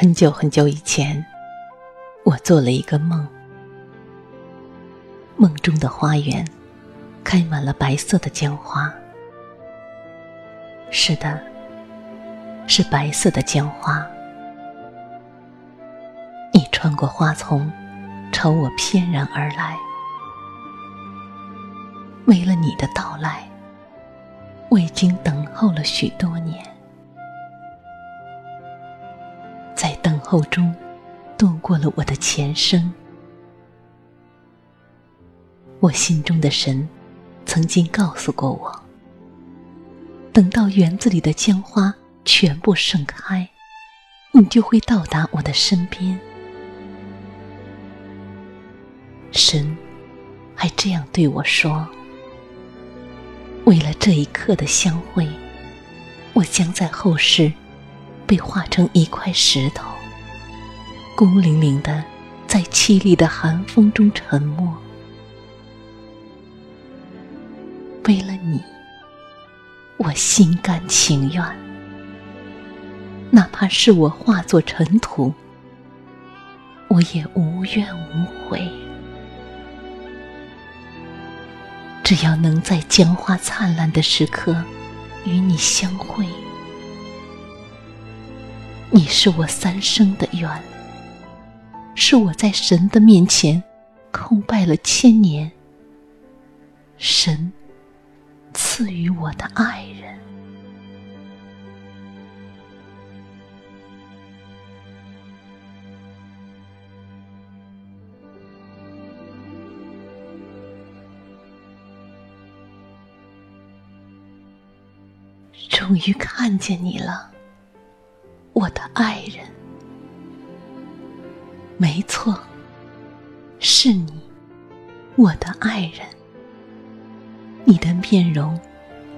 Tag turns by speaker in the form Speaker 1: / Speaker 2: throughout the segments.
Speaker 1: 很久很久以前，我做了一个梦，梦中的花园开满了白色的姜花。是的，是白色的姜花。你穿过花丛，朝我翩然而来。为了你的到来，我已经等候了许多年。候中，度过了我的前生。我心中的神，曾经告诉过我：等到园子里的姜花全部盛开，你就会到达我的身边。神还这样对我说：为了这一刻的相会，我将在后世。被化成一块石头，孤零零的在凄厉的寒风中沉默。为了你，我心甘情愿，哪怕是我化作尘土，我也无怨无悔。只要能在江花灿烂的时刻与你相会。你是我三生的缘，是我在神的面前叩拜了千年，神赐予我的爱人。终于看见你了。我的爱人，是你，我的爱人。你的面容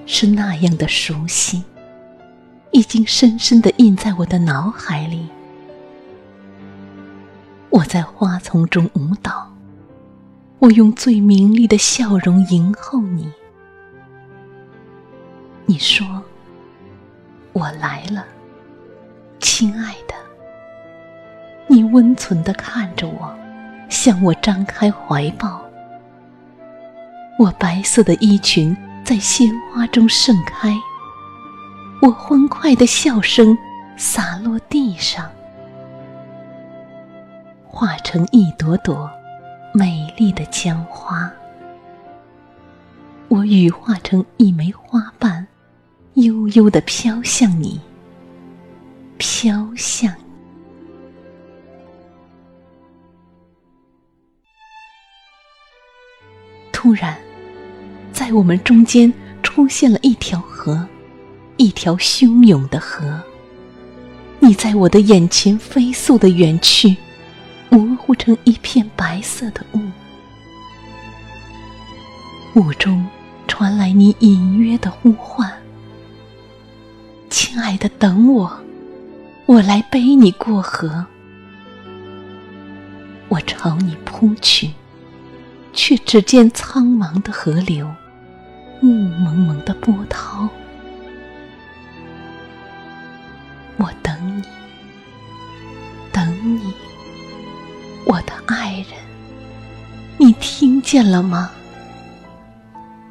Speaker 1: 是那样的熟悉，已经深深的印在我的脑海里。我在花丛中舞蹈，我用最明丽的笑容迎候你。你说，我来了。亲爱的，你温存的看着我，向我张开怀抱。我白色的衣裙在鲜花中盛开，我欢快的笑声洒落地上，化成一朵朵美丽的江花。我羽化成一枚花瓣，悠悠的飘向你。飘向突然，在我们中间出现了一条河，一条汹涌的河。你在我的眼前飞速的远去，模糊成一片白色的雾。雾中传来你隐约的呼唤：“亲爱的，等我。”我来背你过河，我朝你扑去，却只见苍茫的河流，雾蒙蒙的波涛。我等你，等你，我的爱人，你听见了吗？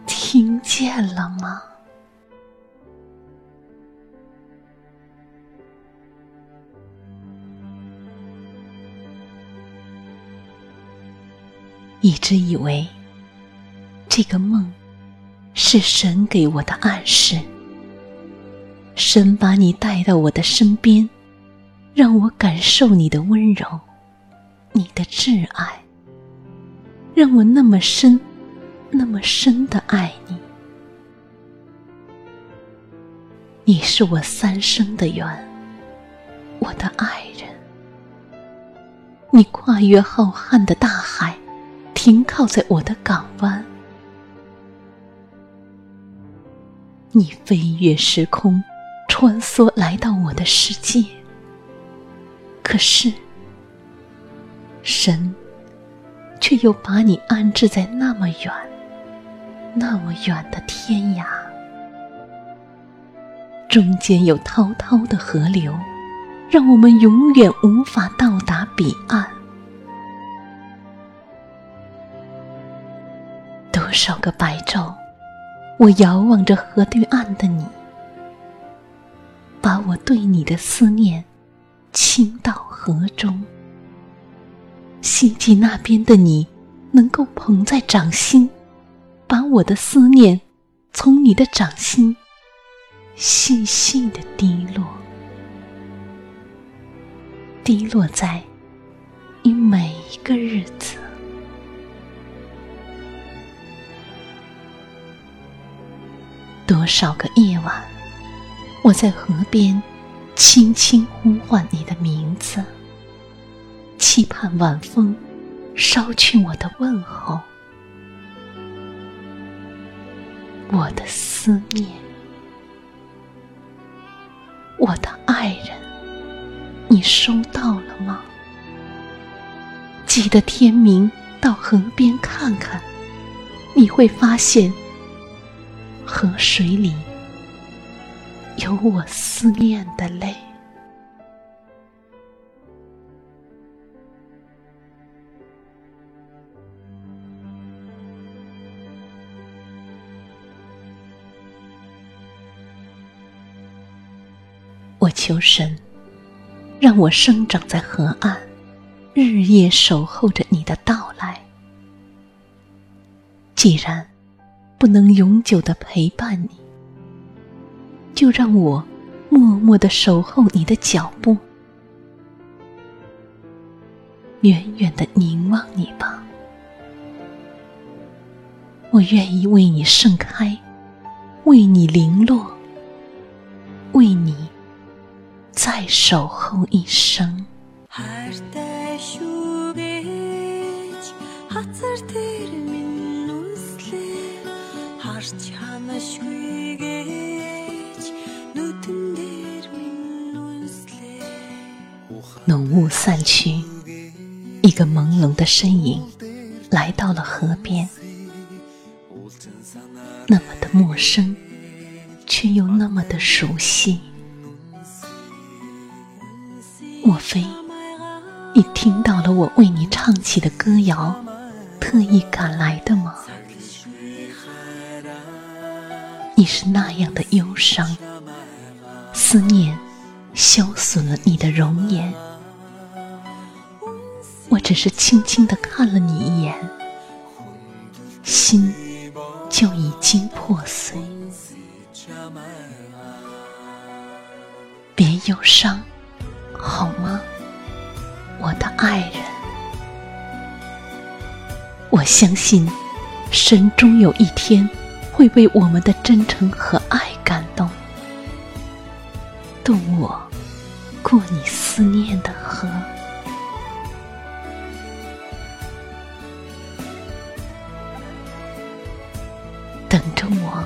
Speaker 1: 听见了吗？一直以为这个梦是神给我的暗示，神把你带到我的身边，让我感受你的温柔，你的挚爱，让我那么深、那么深的爱你。你是我三生的缘，我的爱人。你跨越浩瀚的大海，停靠在我的港湾。你飞越时空，穿梭来到我的世界。可是，神却又把你安置在那么远、那么远的天涯。中间有滔滔的河流，让我们永远无法到达彼岸。少个白昼，我遥望着河对岸的你，把我对你的思念倾到河中。希冀那边的你能够捧在掌心，把我的思念从你的掌心。细细的滴落，滴落在你每一个日子。多少个夜晚，我在河边轻轻呼唤你的名字，期盼晚风捎去我的问候，我的思念。我的爱人，你收到了吗？记得天明到河边看看，你会发现河水里有我思念的泪。我求神，让我生长在河岸，日夜守候着你的到来。既然不能永久的陪伴你，就让我默默的守候你的脚步，远远的凝望你吧。我愿意为你盛开，为你零落，为你。再守候一生。浓雾散去，一个朦胧的身影来到了河边，那么的陌生，却又那么的熟悉。莫非你听到了我为你唱起的歌谣，特意赶来的吗？你是那样的忧伤，思念消损了你的容颜。我只是轻轻的看了你一眼，心就已经破碎。别忧伤。好吗，我的爱人？我相信，神终有一天会为我们的真诚和爱感动，渡我过你思念的河。等着我，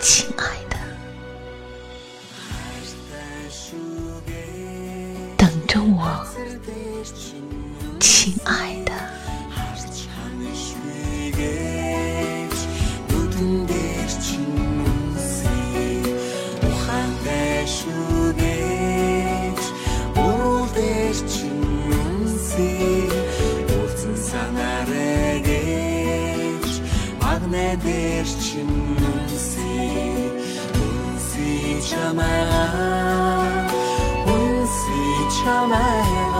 Speaker 1: 亲爱的。等着我亲爱的。
Speaker 2: дээр чинь үнсий үнсий чамаа үнсий чамаа